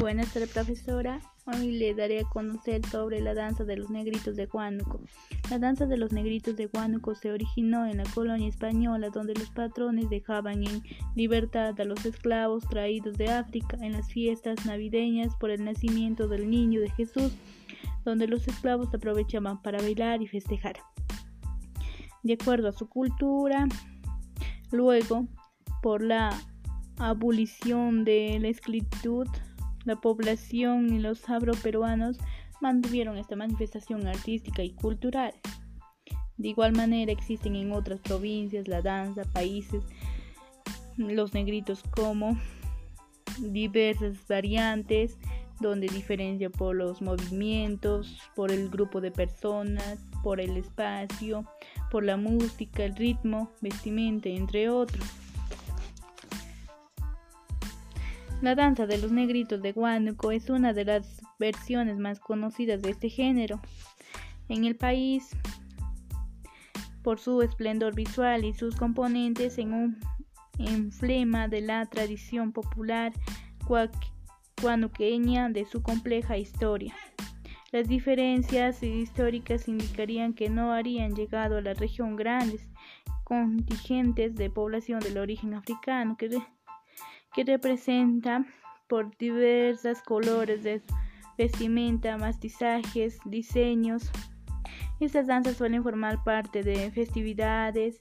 Buenas tardes, profesora. Hoy le daré a conocer sobre la danza de los negritos de Huánuco. La danza de los negritos de Huánuco se originó en la colonia española, donde los patrones dejaban en libertad a los esclavos traídos de África en las fiestas navideñas por el nacimiento del niño de Jesús, donde los esclavos aprovechaban para bailar y festejar. De acuerdo a su cultura, luego, por la abolición de la esclavitud, la población y los afroperuanos mantuvieron esta manifestación artística y cultural. De igual manera existen en otras provincias la danza, países, los negritos como diversas variantes donde diferencia por los movimientos, por el grupo de personas, por el espacio, por la música, el ritmo, vestimenta, entre otros. La danza de los negritos de Huánuco es una de las versiones más conocidas de este género en el país por su esplendor visual y sus componentes en un emblema de la tradición popular guanuqueña de su compleja historia. Las diferencias históricas indicarían que no habrían llegado a la región grandes contingentes de población del origen africano que que representa por diversos colores de vestimenta, mastizajes, diseños. Estas danzas suelen formar parte de festividades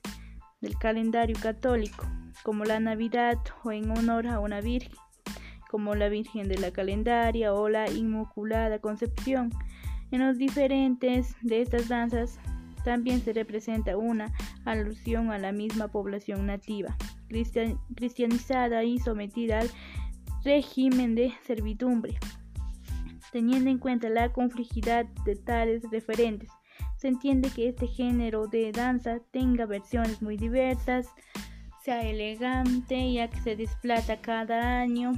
del calendario católico, como la Navidad o en honor a una Virgen, como la Virgen de la Calendaria o la Inmaculada Concepción. En los diferentes de estas danzas también se representa una alusión a la misma población nativa cristianizada y sometida al régimen de servidumbre. Teniendo en cuenta la complejidad de tales referentes, se entiende que este género de danza tenga versiones muy diversas, sea elegante ya que se desplaza cada año.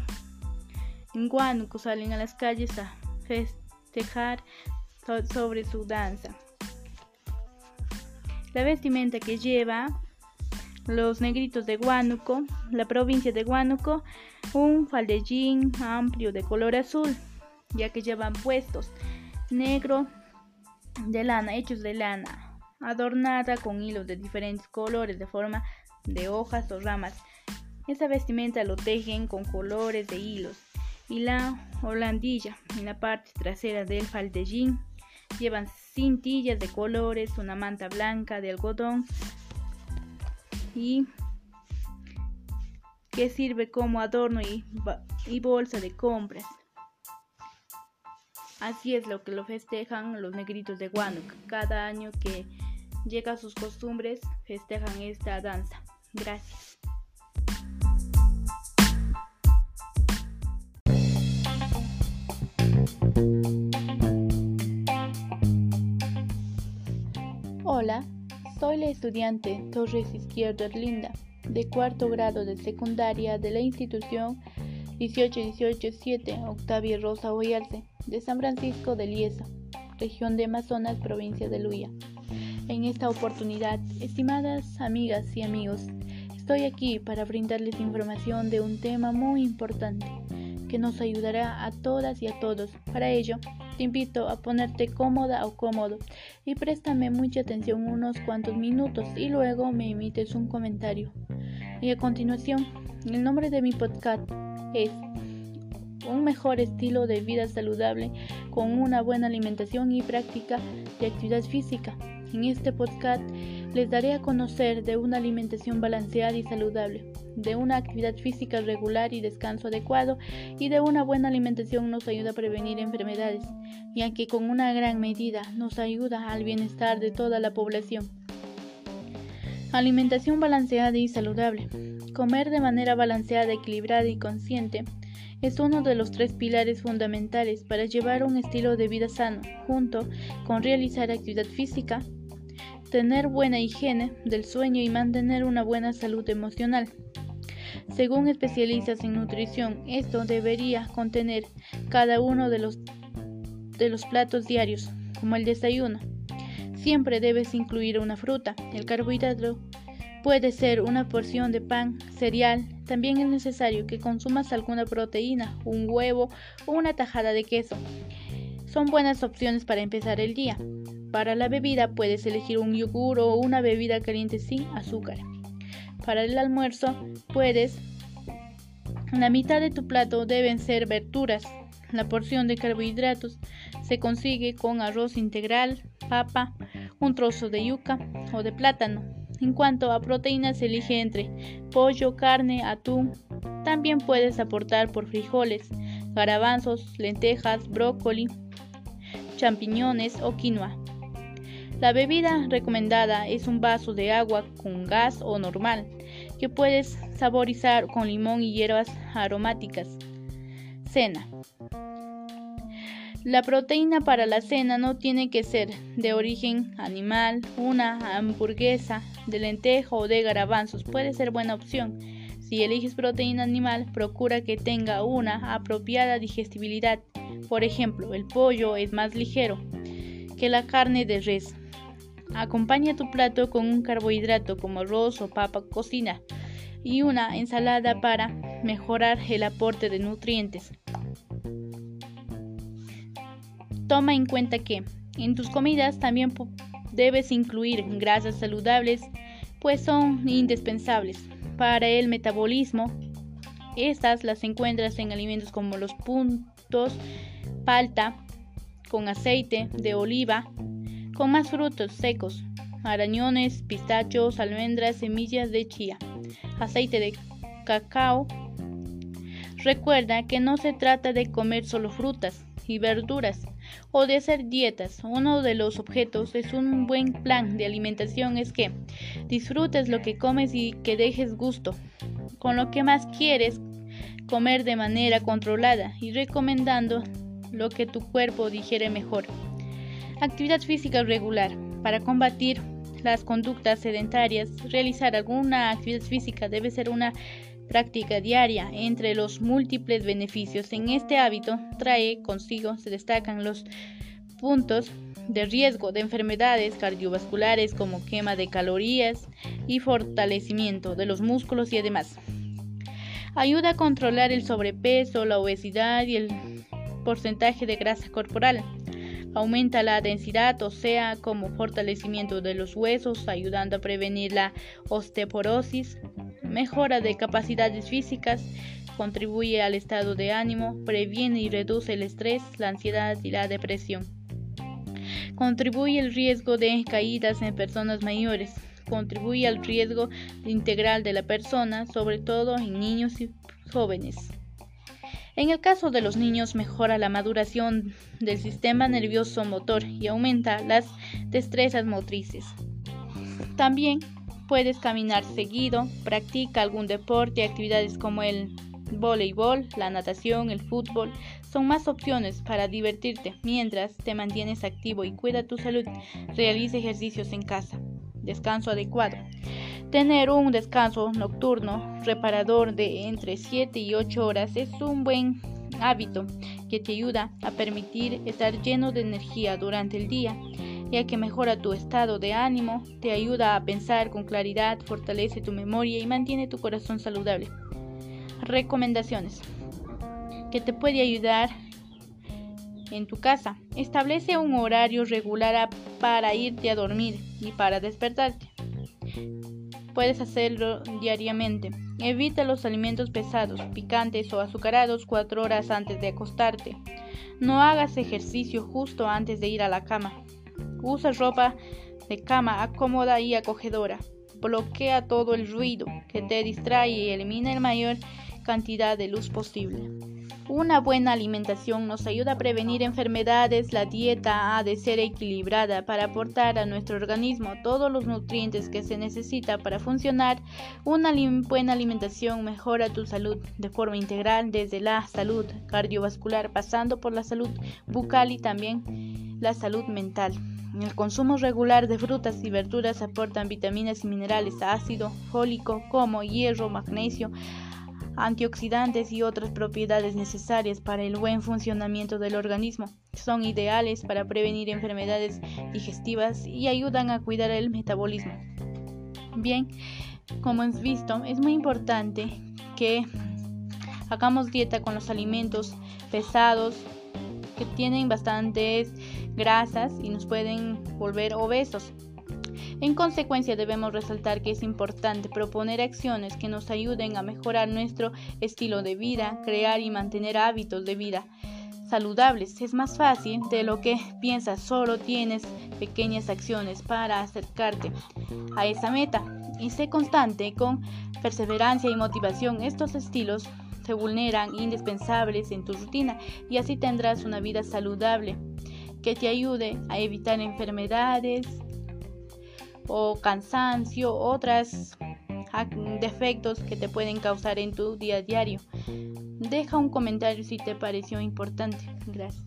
En Huánuco salen a las calles a festejar sobre su danza. La vestimenta que lleva los negritos de Huánuco, la provincia de Huánuco, un faldellín amplio de color azul, ya que llevan puestos negro de lana, hechos de lana, adornada con hilos de diferentes colores de forma de hojas o ramas. Esta vestimenta lo tejen con colores de hilos y la holandilla en la parte trasera del faldellín llevan cintillas de colores, una manta blanca de algodón y que sirve como adorno y, y bolsa de compras. Así es lo que lo festejan los negritos de Huánuco. Cada año que llega a sus costumbres, festejan esta danza. Gracias. Hola, soy la estudiante Torres Izquierdo Erlinda, de cuarto grado de secundaria de la institución 18187 Octavia Rosa Oyarce, de San Francisco de Liesa, región de Amazonas, provincia de Luya. En esta oportunidad, estimadas amigas y amigos, estoy aquí para brindarles información de un tema muy importante que nos ayudará a todas y a todos. Para ello, te invito a ponerte cómoda o cómodo y préstame mucha atención unos cuantos minutos y luego me emites un comentario. Y a continuación, el nombre de mi podcast es un mejor estilo de vida saludable con una buena alimentación y práctica de actividad física. En este podcast les daré a conocer de una alimentación balanceada y saludable, de una actividad física regular y descanso adecuado y de una buena alimentación nos ayuda a prevenir enfermedades, ya que con una gran medida nos ayuda al bienestar de toda la población. Alimentación balanceada y saludable. Comer de manera balanceada, equilibrada y consciente es uno de los tres pilares fundamentales para llevar un estilo de vida sano, junto con realizar actividad física, tener buena higiene del sueño y mantener una buena salud emocional. Según especialistas en nutrición, esto debería contener cada uno de los, de los platos diarios, como el desayuno. Siempre debes incluir una fruta, el carbohidrato Puede ser una porción de pan, cereal. También es necesario que consumas alguna proteína, un huevo o una tajada de queso. Son buenas opciones para empezar el día. Para la bebida puedes elegir un yogur o una bebida caliente sin azúcar. Para el almuerzo puedes... La mitad de tu plato deben ser verduras. La porción de carbohidratos se consigue con arroz integral, papa, un trozo de yuca o de plátano. En cuanto a proteínas, elige entre pollo, carne, atún. También puedes aportar por frijoles, garbanzos, lentejas, brócoli, champiñones o quinoa. La bebida recomendada es un vaso de agua con gas o normal, que puedes saborizar con limón y hierbas aromáticas. Cena. La proteína para la cena no tiene que ser de origen animal, una hamburguesa de lentejo o de garbanzos puede ser buena opción. Si eliges proteína animal, procura que tenga una apropiada digestibilidad. Por ejemplo, el pollo es más ligero que la carne de res. Acompaña tu plato con un carbohidrato como arroz o papa cocina y una ensalada para mejorar el aporte de nutrientes. Toma en cuenta que en tus comidas también debes incluir grasas saludables, pues son indispensables para el metabolismo. Estas las encuentras en alimentos como los puntos, palta, con aceite de oliva, con más frutos secos, arañones, pistachos, almendras, semillas de chía, aceite de cacao. Recuerda que no se trata de comer solo frutas y verduras, o de hacer dietas. Uno de los objetos es un buen plan de alimentación es que disfrutes lo que comes y que dejes gusto con lo que más quieres comer de manera controlada y recomendando lo que tu cuerpo digiere mejor. Actividad física regular. Para combatir las conductas sedentarias, realizar alguna actividad física debe ser una práctica diaria entre los múltiples beneficios en este hábito trae consigo se destacan los puntos de riesgo de enfermedades cardiovasculares como quema de calorías y fortalecimiento de los músculos y además ayuda a controlar el sobrepeso, la obesidad y el porcentaje de grasa corporal. Aumenta la densidad ósea como fortalecimiento de los huesos, ayudando a prevenir la osteoporosis, mejora de capacidades físicas, contribuye al estado de ánimo, previene y reduce el estrés, la ansiedad y la depresión. Contribuye al riesgo de caídas en personas mayores, contribuye al riesgo integral de la persona, sobre todo en niños y jóvenes. En el caso de los niños mejora la maduración del sistema nervioso motor y aumenta las destrezas motrices. También puedes caminar seguido, practica algún deporte, actividades como el voleibol, la natación, el fútbol, son más opciones para divertirte mientras te mantienes activo y cuida tu salud. Realiza ejercicios en casa. Descanso adecuado. Tener un descanso nocturno reparador de entre 7 y 8 horas es un buen hábito que te ayuda a permitir estar lleno de energía durante el día ya que mejora tu estado de ánimo, te ayuda a pensar con claridad, fortalece tu memoria y mantiene tu corazón saludable. Recomendaciones que te puede ayudar en tu casa. Establece un horario regular para irte a dormir y para despertarte. Puedes hacerlo diariamente. Evita los alimentos pesados, picantes o azucarados cuatro horas antes de acostarte. No hagas ejercicio justo antes de ir a la cama. Usa ropa de cama cómoda y acogedora. Bloquea todo el ruido que te distrae y elimina la mayor cantidad de luz posible. Una buena alimentación nos ayuda a prevenir enfermedades. La dieta ha de ser equilibrada para aportar a nuestro organismo todos los nutrientes que se necesita para funcionar. Una buena alimentación mejora tu salud de forma integral desde la salud cardiovascular pasando por la salud bucal y también la salud mental. El consumo regular de frutas y verduras aportan vitaminas y minerales, ácido fólico como hierro, magnesio, antioxidantes y otras propiedades necesarias para el buen funcionamiento del organismo. Son ideales para prevenir enfermedades digestivas y ayudan a cuidar el metabolismo. Bien, como hemos visto, es muy importante que hagamos dieta con los alimentos pesados que tienen bastantes grasas y nos pueden volver obesos. En consecuencia, debemos resaltar que es importante proponer acciones que nos ayuden a mejorar nuestro estilo de vida, crear y mantener hábitos de vida saludables. Es más fácil de lo que piensas, solo tienes pequeñas acciones para acercarte a esa meta y sé constante con perseverancia y motivación. Estos estilos se vulneran indispensables en tu rutina y así tendrás una vida saludable que te ayude a evitar enfermedades o cansancio, otros defectos que te pueden causar en tu día a diario. Deja un comentario si te pareció importante. Gracias.